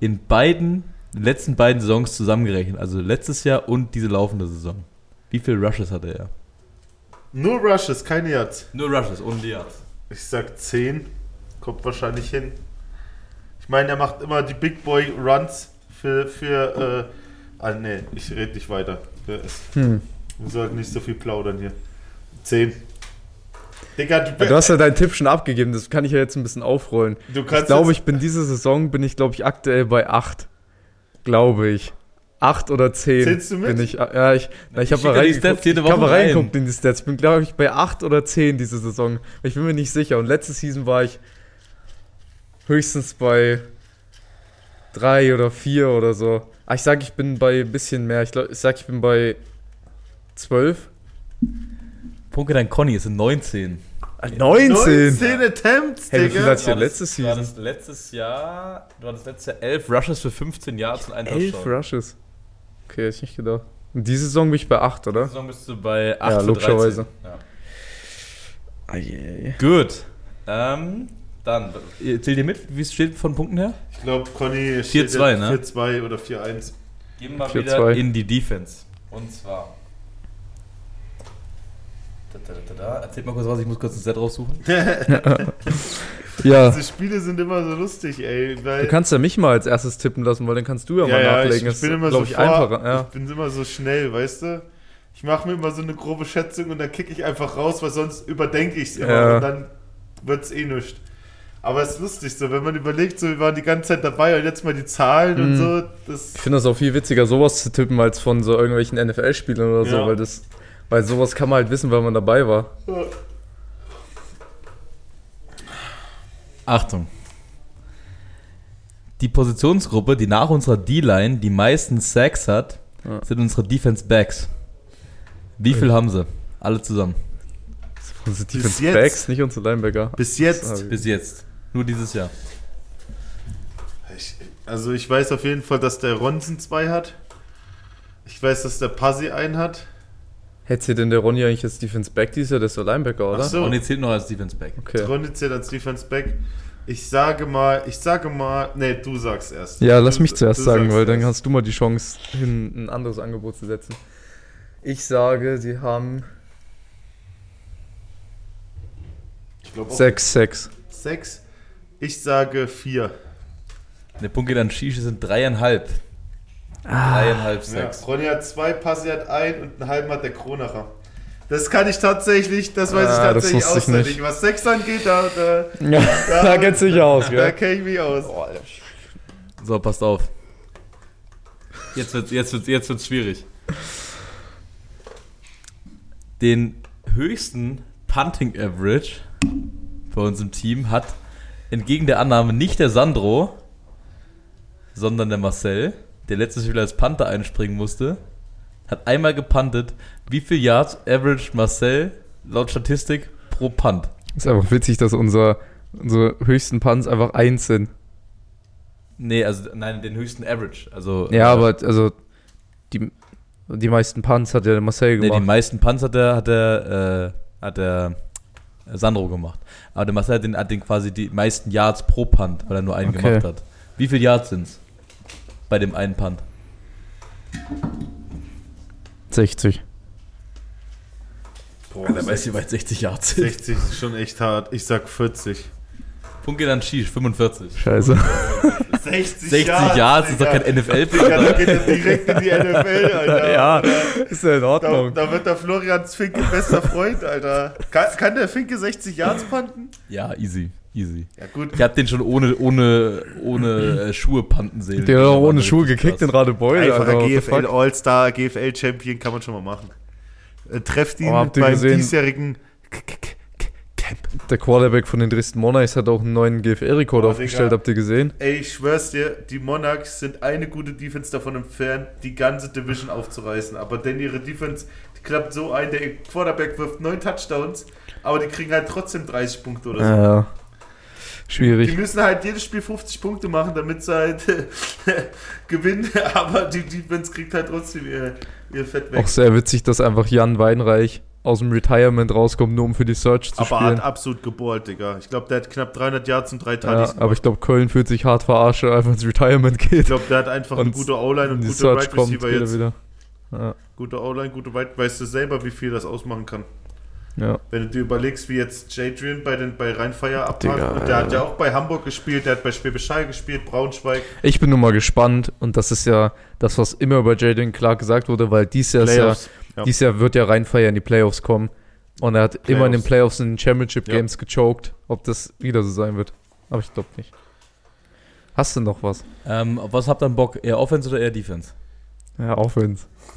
in beiden den letzten beiden Saisons zusammengerechnet? Also letztes Jahr und diese laufende Saison. Wie viele Rushes hatte er? Nur Rushes, keine Yards. Nur Rushes und die Yards. Ich sag 10. Kommt wahrscheinlich hin. Ich meine, er macht immer die Big Boy Runs für. für äh, ah, nee, ich rede nicht weiter. Hm. wir sollten nicht so viel plaudern hier. 10. Digga, du, Du hast ja deinen Tipp schon abgegeben, das kann ich ja jetzt ein bisschen aufrollen. du Ich glaube, ich bin diese Saison, bin ich glaube ich aktuell bei 8. Glaube ich. 8 oder 10 Zählst du mit? bin ich. Ja, ich, na, ich Ich habe mal reingeguckt. Ich habe Woche mal rein. reingeguckt in die Stats. Bin glaube ich bei 8 oder 10 diese Saison. Ich bin mir nicht sicher. Und letzte Season war ich höchstens bei 3 oder 4 oder so. Ah, ich sage, ich bin bei ein bisschen mehr. Ich, glaub, ich sage, ich bin bei 12. Punkt an Conny, es sind 19. 19! 19 Attempts, Hey, wie viel Digga. hat's- Ja, Du letzte hattest- du hattest letztes Jahr, du hattest letztes Jahr 11 Rushes für 15 Yards und einen 11 Touchdown. Rushes. Okay, hätte ich nicht gedacht. Und diese Saison bin ich bei 8, oder? Saison bist du bei 8 Ja, logischerweise. 13. Ja. Eieiei. Gut. Ähm, dann, zählt ihr mit, wie es steht von Punkten her? Ich glaube, Conny 4-2, jetzt ne? 4-2 oder 4-1. Gehen wir mal 4-2. wieder in die Defense. Und zwar. Da, da, da, da. Erzählt mal kurz was, ich muss kurz ein Set raussuchen. [laughs] Ja, Diese Spiele sind immer so lustig, ey. Weil, du kannst ja mich mal als erstes tippen lassen, weil dann kannst du ja, ja, mal ja, nachlegen. ich, ich bin immer so ich, vor, einfacher. Ja. Ich bin immer so schnell, weißt du? Ich mache mir immer so eine grobe Schätzung und dann kicke ich einfach raus, weil sonst überdenke ich es immer Ja. und dann wird es eh nichts. Aber es ist lustig so, wenn man überlegt, so, wir waren die ganze Zeit dabei und jetzt mal die Zahlen und Mhm. so. Das, Ich finde das auch viel witziger, sowas zu tippen, als von so irgendwelchen NFL-Spielern oder so, Ja. weil das, weil sowas kann man halt wissen, weil man dabei war. Achtung. Die Positionsgruppe, die nach unserer D-Line die meisten Sacks hat, Ja. sind unsere Defense Backs. Wie viel haben sie? Alle zusammen. Bis Defense jetzt. Backs, nicht unsere Linebacker. bis jetzt. Bis jetzt. Nur dieses Jahr. Ich, also ich weiß auf jeden Fall, dass der Ronson zwei hat. Ich weiß, dass der Pasi einen hat. Hätte denn der Ronny eigentlich jetzt Defense Back? Der ist der Linebacker, oder? Ach so. Jetzt zählt noch als Defense Back. Okay. Ronny zählt als Defense Back. Ich sage mal, ich sage mal, nee, du sagst erst. Ja, lass Du- mich zuerst sagen, weil dann erst. hast du mal die Chance, hin ein anderes Angebot zu setzen. Ich sage, sie haben Ich glaube auch 6, 6. sechs. Ich sage vier. Der Punkt geht an Shishi sind dreieinhalb. Dreieinhalb Ja, Sacks. Ronny hat zwei, Pasi hat ein und einen halben hat der Kronacher. Das kann ich tatsächlich, das weiß Ah, ich tatsächlich wusste ich auswendig. nicht. Was sechs angeht, da, da, [laughs] Ja, da kennst du dich aus, da gell? kenne ich mich aus. So, passt auf. Jetzt wird jetzt wird's, jetzt wird's schwierig. den höchsten Punting Average bei uns im Team hat entgegen der Annahme nicht der Sandro, sondern der Marcel, der letztes Spiel als Panther einspringen musste, hat einmal gepuntet. Wie viel Yards Average Marcel laut Statistik pro Punt? Ist einfach witzig, dass unser, unsere höchsten Punts einfach eins sind. Nee, also nein, den höchsten Average. Also Ja, äh, aber also die, die meisten Punts hat ja der Marcel Nee, die gemacht. meisten Punts hat der, hat der, äh, hat der Sandro gemacht. Aber der Marcel hat den, hat den quasi die meisten Yards pro Punt, weil er nur einen Okay. gemacht hat. Wie viele Yards sind's bei dem einen Punt? 60. Boah, Der weiß, wie weit 60 Yards sind. 60 ist schon echt hart. Ich sag 40. Punkt geht an Shish, 45. Scheiße. 60, 60 Yards ist doch kein Ja, NFL-Punt. da geht er direkt in die NFL, [laughs] Alter. ja, ist ja in Da, Ordnung. da wird der Florians Finke bester Freund, Alter. Kann, kann der Finke 60 Yards panten? Ja, easy, easy. Ja, gut. Ich hab den schon ohne, ohne, ohne äh, Schuhe panten sehen. Der hat auch ohne Schuhe gekickt in krass. Radebeul. Einfacher GFL? All-Star, GFL Champion kann man schon mal machen. Äh, trefft ihn Oh, ihr beim gesehen? diesjährigen K- K- K- Camp. Der Quarterback von den Dresden Monarchs hat auch einen neuen GFL-Rekord Oh, aufgestellt, Digga. habt ihr gesehen? Ey, ich schwör's dir, die Monarchs sind eine gute Defense davon entfernt, die ganze Division aufzureißen. Aber denn ihre Defense, die klappt so ein, der Quarterback wirft neun Touchdowns, aber die kriegen halt trotzdem 30 Punkte oder so. Ja, Die schwierig. müssen halt jedes Spiel 50 Punkte machen, damit sie halt [laughs] gewinnen, [laughs] aber die Defense kriegt halt trotzdem ihr, ihr Fett weg. Auch sehr witzig, dass einfach Jan Weinreich aus dem Retirement rauskommt, nur um für die Search zu aber spielen. hat absolut gebohrt, Digga. Ich glaube, der hat knapp 300 Yards und drei Ja, Tuddies aber ich glaube, Köln fühlt sich hart verarscht, er einfach ins Retirement geht. Ich glaube, der hat einfach eine gute O-Line und die gute Search Wide kommt Receiver wieder jetzt. wieder. Ja, Gute O-Line, gute Wide, weißt du selber, wie viel das ausmachen kann. Ja. Wenn du dir überlegst, wie jetzt Jadrian bei, den, bei Rheinfeier Digga, und der hat ja. ja auch bei Hamburg gespielt, der hat bei Schwäbisch Hall gespielt, Braunschweig, Ich bin nur mal gespannt und das ist ja das, was immer über Jaden Clark gesagt wurde, weil dies Jahr, ist ja, Playoffs. Ja. dies Jahr wird ja Rheinfeier in die Playoffs kommen und er hat immer in den Playoffs in den Championship Ja. Games gechoked. Ob das wieder so sein wird, aber ich glaube nicht. Hast du noch was? Ähm, was habt ihr Bock? Eher Offense oder eher Defense? Ja, Offense. [laughs]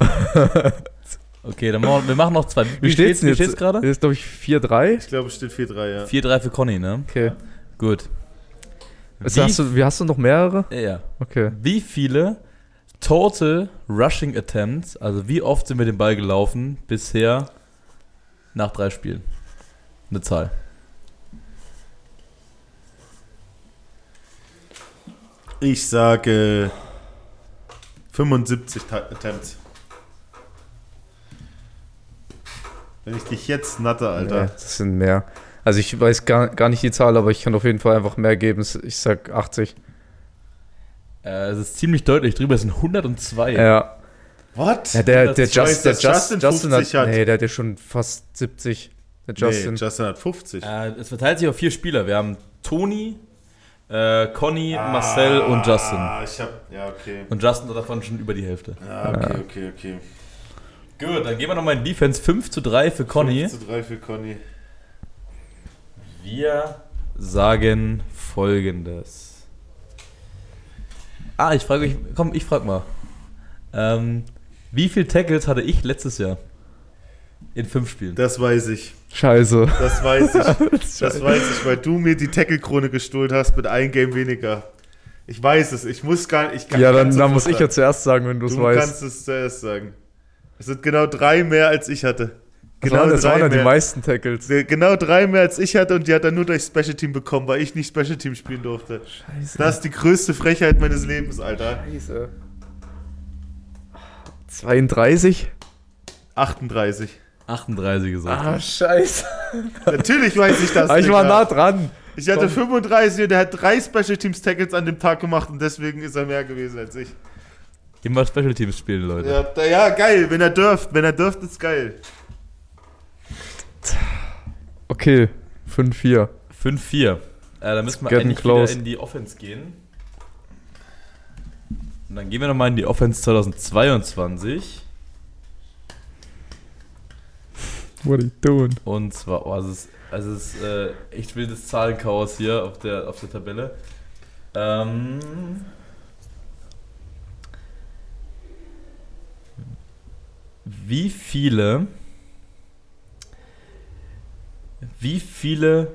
Okay, dann machen wir, wir machen noch zwei. Wie steht's denn Wie jetzt? steht's gerade? Ist, glaube ich, 4-3. Ich glaube, es steht 4-3, ja. 4-3 für Conny, ne? Okay. Gut. Wie- hast, du, wie, hast du noch mehrere? Ja. Okay. Wie viele Total Rushing Attempts, also wie oft sind wir den Ball gelaufen bisher nach drei Spielen? Eine Zahl. Ich sage 75 Ta- Attempts. Wenn ich dich jetzt natte, Alter. Nee, das sind mehr. Also ich weiß gar, gar nicht die Zahl, aber ich kann auf jeden Fall einfach mehr geben. Ich sag 80. Äh, es ist ziemlich deutlich drüber, es sind 102. Ja. What? ja der, der, Just, der Just, Justin Justin, 50 hat, hat. Nee, der hat ja schon fast 70. Der Justin. Nee, Justin hat 50. Äh, es verteilt sich auf vier Spieler. Wir haben Toni, äh, Conny, Marcel und Justin. Ah, ich hab. Ja, okay. Und Justin hat davon schon über die Hälfte. Ja, okay, okay, okay. Gut, dann gehen wir nochmal in Defense 5 zu 3 für Conny. 5 zu 3 für Conny. Wir sagen folgendes. Ah, ich frage euch, komm, ich frag mal. Ähm, wie viel Tackles hatte ich letztes Jahr? In fünf Spielen. Das weiß ich. Scheiße. Das weiß ich. [laughs] Das weiß ich, weil du mir die Tackle-Krone gestohlen hast mit einem Game weniger. Ich weiß es. Ich muss gar nicht. Ich kann- ja, dann, dann muss ich ja zuerst sagen, wenn du es Du weißt. kannst es zuerst sagen. Es sind genau drei mehr, als ich hatte. Das Genau waren, das waren drei ja die mehr. meisten Tackles. Genau drei mehr, als ich hatte und die hat er nur durch Special Team bekommen, weil ich nicht Special Team spielen durfte. Scheiße. Das ist die größte Frechheit meines Lebens, Alter. Scheiße. 32? 38. 38 gesagt. Ah, scheiße. Natürlich weiß ich das. Aber ich war nah dran. Ich hatte Komm. 35 und er hat drei Special Teams Tackles an dem Tag gemacht und deswegen ist er mehr gewesen als ich. Immer Special Teams spielen, Leute. Ja, da, ja geil, wenn er dürft. Wenn er dürft, ist geil. Okay, 5-4. 5-4. Äh, da müssen wir getting eigentlich close. wieder in die Offense gehen. Und dann gehen wir nochmal in die Offense 2022. What are you doing? Und zwar, oh, es ist, also es ist äh, echt wildes Zahlenchaos hier auf der, auf der Tabelle. Ähm, wie viele Wie viele.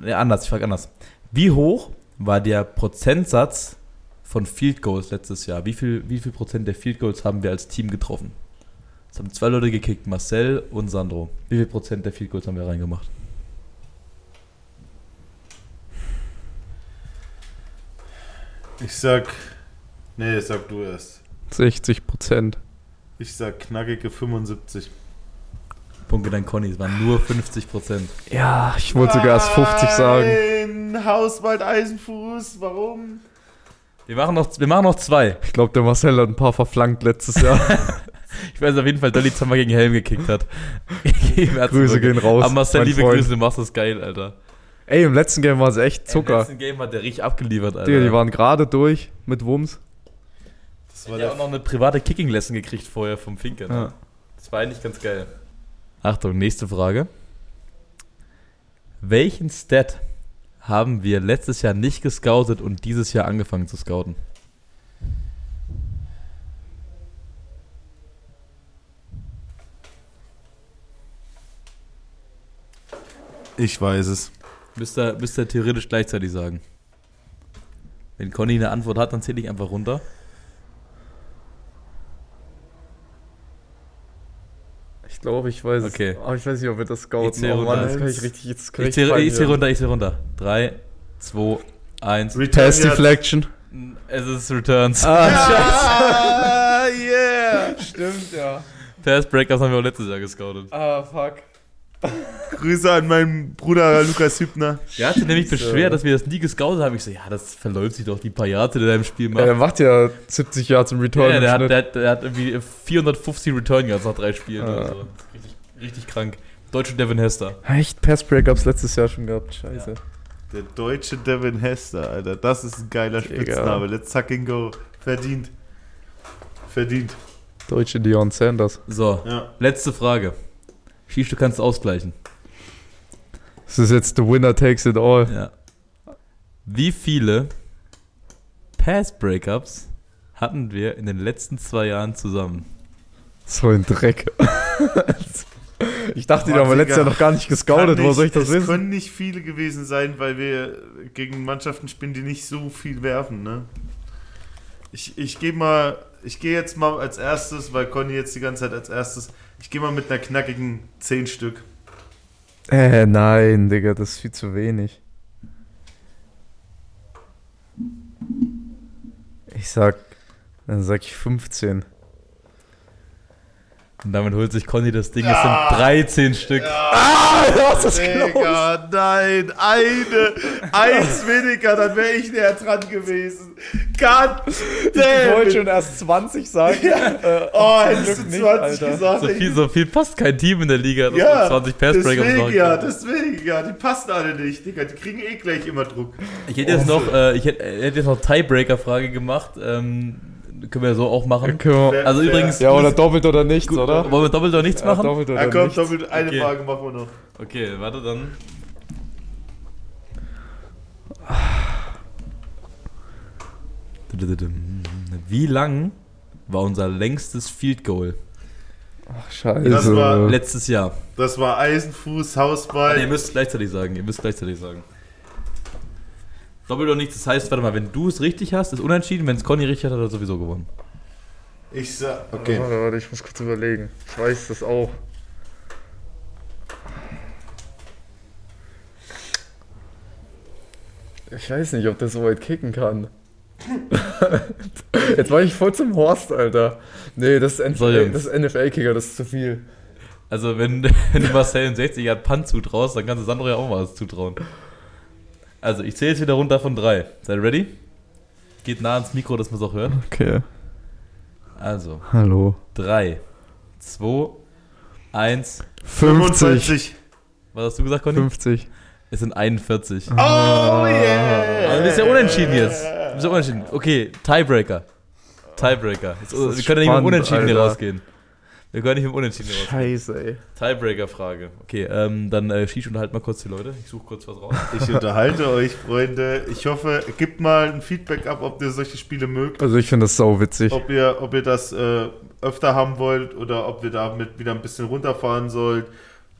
Ne, anders, ich frage anders. Wie hoch war der Prozentsatz von Field Goals letztes Jahr? Wie viel, wie viel Prozent der Field Goals haben wir als Team getroffen? Es haben zwei Leute gekickt, Marcel und Sandro. Wie viel Prozent der Field Goals haben wir reingemacht? Ich sag. Nee, sag du erst. 60 Prozent. Ich sag knackige 75. Punkte dein Conny, es waren nur 50 Prozent. Ja, ich wollte sogar erst 50 sagen. Nein, Hauswald Eisenfuß, warum? Wir machen noch, wir machen noch zwei. Ich glaube, der Marcel hat ein paar verflankt letztes Jahr. [laughs] Ich weiß auf jeden Fall, Dolly zweimal gegen Helm gekickt hat. [laughs] [laughs] Grüße gehen raus, Aber Marcel, liebe Freund. Grüße, du machst das geil, Alter. Ey, im letzten Game war es echt Im Zucker. letzten Game hat der richtig abgeliefert, Alter. Digga, die waren gerade durch mit Wumms. Das Der war ja auch noch eine private Kicking-Lesson gekriegt vorher vom Finke. Ne? Ja. Das war eigentlich ganz geil. Achtung, nächste Frage. Welchen Stat haben wir letztes Jahr nicht gescoutet und dieses Jahr angefangen zu scouten? Ich weiß es. Müsst ihr, müsst ihr theoretisch gleichzeitig sagen. Wenn Conny eine Antwort hat, dann zähle ich einfach runter. Ich glaube, ich weiß Okay. Aber ich weiß nicht, ob wir das Ich scouten. Oh Mann, das kann ich richtig. Das kann Ich zähle ich hier. runter, ich zähle runter. 3, 2, 1. Return Pass Yards. Deflection. Es ist Returns. Ah, [laughs] yeah! Stimmt, ja. Pass Breakers haben wir auch letztes Jahr gescoutet. Ah, fuck. [laughs] Grüße an meinen Bruder Lukas Hübner. Der hat sich nämlich beschwert, dass wir das nie gescoutet haben. Ich so, ja, das verläuft sich doch die paar Jahre, die der im Spiel macht. Ja, der macht ja 70 Jahre zum Return. Ja, der, hat, der, hat, der hat irgendwie 450 Return Yards nach drei Spielen. Ja. Oder so. richtig, richtig krank. Deutsche Devin Hester. Echt Pass Breakups letztes Jahr schon gehabt. Scheiße. Der deutsche Devin Hester, Alter. Das ist ein geiler. Spitzname. Let's fucking go. Verdient. Verdient. Deutsche Dion Sanders. So, Ja. letzte Frage. Shish, du kannst ausgleichen. Das ist jetzt the winner takes it all. Ja. Wie viele Pass Breakups hatten wir in den letzten zwei Jahren zusammen? So ein Dreck. ich dachte, die haben wir letztes. Jahr noch gar nicht gescoutet. Wo soll ich das es wissen? können nicht viele gewesen sein, weil wir gegen Mannschaften spielen, die nicht so viel werfen, ne? Ich, ich gehe mal, ich gehe jetzt mal als erstes, weil Conny jetzt die ganze Zeit als erstes, ich gehe mal mit einer knackigen 10 Stück. Äh, nein, Digga, das ist viel zu wenig. Ich sag, dann sag ich 15. Und damit holt sich Conny das Ding. Es sind 13 Stück. Ah, was ist Digga, nein, eine, eins weniger, dann wäre ich näher dran gewesen. God Ich damn wollte it. schon erst 20 sagen. Äh, Oh, hättest du Glück 20 nicht, Alter. gesagt. So ey. viel, so viel passt kein Team in der Liga. Das ja, sind 20 Pass Breakups deswegen ja, kann. deswegen ja, die passen alle nicht, Digga, die kriegen eh gleich immer Druck. Ich hätte jetzt noch, äh, ich hätte, hätte jetzt noch Tiebreaker-Frage gemacht. Ähm, können wir so auch machen. Können wir- Also übrigens, Ja, oder doppelt oder nichts, gut, oder? wollen wir doppelt oder nichts Ja, machen? doppelt oder Ja, komm, nichts. doppelt eine Okay. Frage machen wir noch. Okay, warte dann. Wie lang war unser längstes Field Goal Ach, scheiße. Das war letztes Jahr? Das war Eisenfuß, Warte, ihr Hausball. müsst gleichzeitig sagen. Ihr müsst gleichzeitig sagen. Doppelt oder nichts, das heißt, warte mal, wenn du es richtig hast, ist unentschieden. Wenn es Conny richtig hat, hat er sowieso gewonnen. Ich sag, Okay. Warte, warte, ich muss kurz überlegen. Ich weiß das auch. Ich weiß nicht, ob der so weit kicken kann. [laughs] Jetzt war ich voll zum Horst, Alter. Nee, das ist, So, NFL-Kicker, das ist zu viel. Also, wenn, [laughs] wenn du Marcel in 60 Jahren Punt zutraust, dann kannst du Sandro ja auch mal was zutrauen. Also, ich zähle jetzt wieder runter von drei. Seid ihr ready? Geht nah ans Mikro, dass man es auch hört. Okay. Also, Hallo. 3, 2, 1. 50. 25. Was hast du gesagt, Conny? 50. Es sind 41. Oh yeah! Also, du bist ja unentschieden jetzt. Du bist ja unentschieden. Okay, Tiebreaker. Tiebreaker. Jetzt, Das ist wir können ja nicht mit dem Unentschieden hier Alter. rausgehen. Wir können nicht mit dem Unentschieden rausgehen. Scheiße, ey. Tiebreaker-Frage. Okay, ähm, dann äh, Shish unterhalt mal kurz die Leute. Ich suche kurz was raus. Ich unterhalte euch, Freunde. Ich hoffe, gebt mal ein Feedback ab, ob ihr solche Spiele mögt. Also ich finde das sau witzig. Ob ihr, ob ihr das äh, öfter haben wollt oder ob wir damit wieder ein bisschen runterfahren sollt.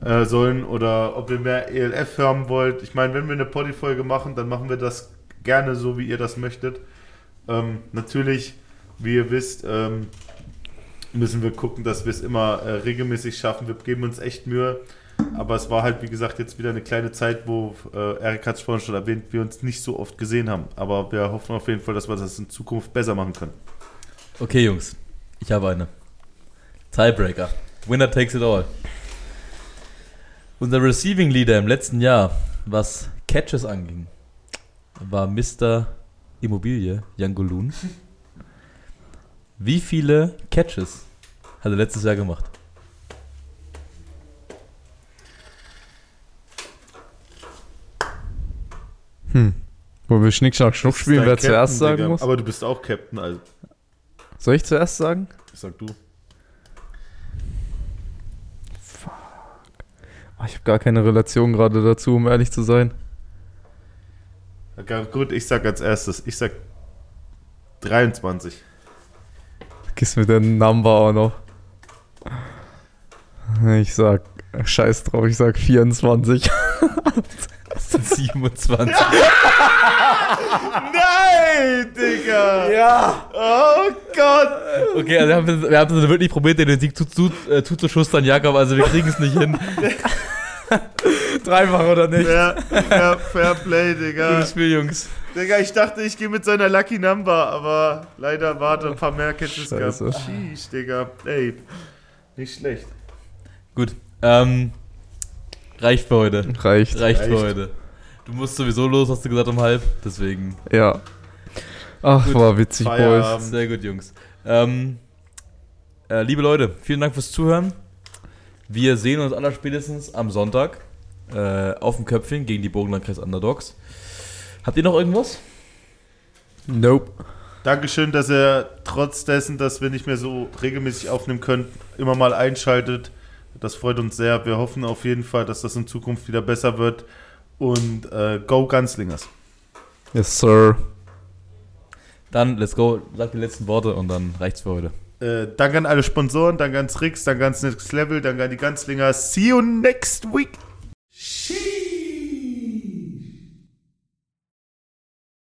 äh, sollen oder ob ihr mehr ELF hören wollt. Ich meine, wenn wir eine Poddy-Folge machen, dann machen wir das gerne so, wie ihr das möchtet. Ähm, natürlich, wie ihr wisst, ähm, müssen wir gucken, dass wir es immer äh, regelmäßig schaffen. Wir geben uns echt Mühe. Aber es war halt, wie gesagt, jetzt wieder eine kleine Zeit, wo äh, Erik hat es vorhin schon erwähnt, wir uns nicht so oft gesehen haben. Aber wir hoffen auf jeden Fall, dass wir das in Zukunft besser machen können. Okay, Jungs, ich habe eine. Tiebreaker. Winner takes it all. Unser Receiving Leader im letzten Jahr, was Catches anging, war Mr. Immobilie, Jangolun. Wie viele Catches hat er letztes Jahr gemacht? Hm. Wo wir Schnick, Schnack, Schnuck spielen, wer Captain, zuerst sagen Digga. muss? Aber du bist auch Captain, also Soll ich zuerst sagen? sag du. Oh, ich habe gar keine Relation gerade dazu, um ehrlich zu sein. Ja, gut, ich sag als erstes, ich sag 23. Gibst mir den Number auch noch. Ich sag, scheiß drauf, ich sag 24. Das sind 27. Nein, Digga! Ja! Oh Gott! Okay, also wir haben, wir haben es wirklich probiert, den Sieg zu, zu, äh, zuzuschustern, Jakob, also wir kriegen es nicht hin. [laughs] [laughs] Dreifach oder nicht? Fair, fair, fair Play, Digga. Gutes Spiel, Jungs. Digga, ich dachte, ich gehe mit seiner Lucky Number, aber leider warte ein paar mehr Catches gehabt. Sheesh, Digga. Ey, nicht schlecht. Gut, ähm, reicht für heute. Reicht. Reicht für heute. Du musst sowieso los, hast du gesagt, um halb, deswegen. Ja. Ach, Gut. war witzig, Boys. Feierabend. Sehr gut, Jungs. Ähm, äh, liebe Leute, vielen Dank fürs Zuhören. Wir sehen uns aller spätestens am Sonntag äh, auf dem Köpfchen gegen die Burgenlandkreis Underdogs. Habt ihr noch irgendwas? Nope. Dankeschön, dass ihr trotz dessen, dass wir nicht mehr so regelmäßig aufnehmen können, immer mal einschaltet. Das freut uns sehr. Wir hoffen auf jeden Fall, dass das in Zukunft wieder besser wird. Und äh, go Gunslingers. Yes, sir. Dann, let's go, sag die letzten Worte und dann reicht's für heute. Äh, danke an alle Sponsoren, danke an Tricks, danke ans Next Level, danke an die Ganzlinger. See you next week. Sheesh.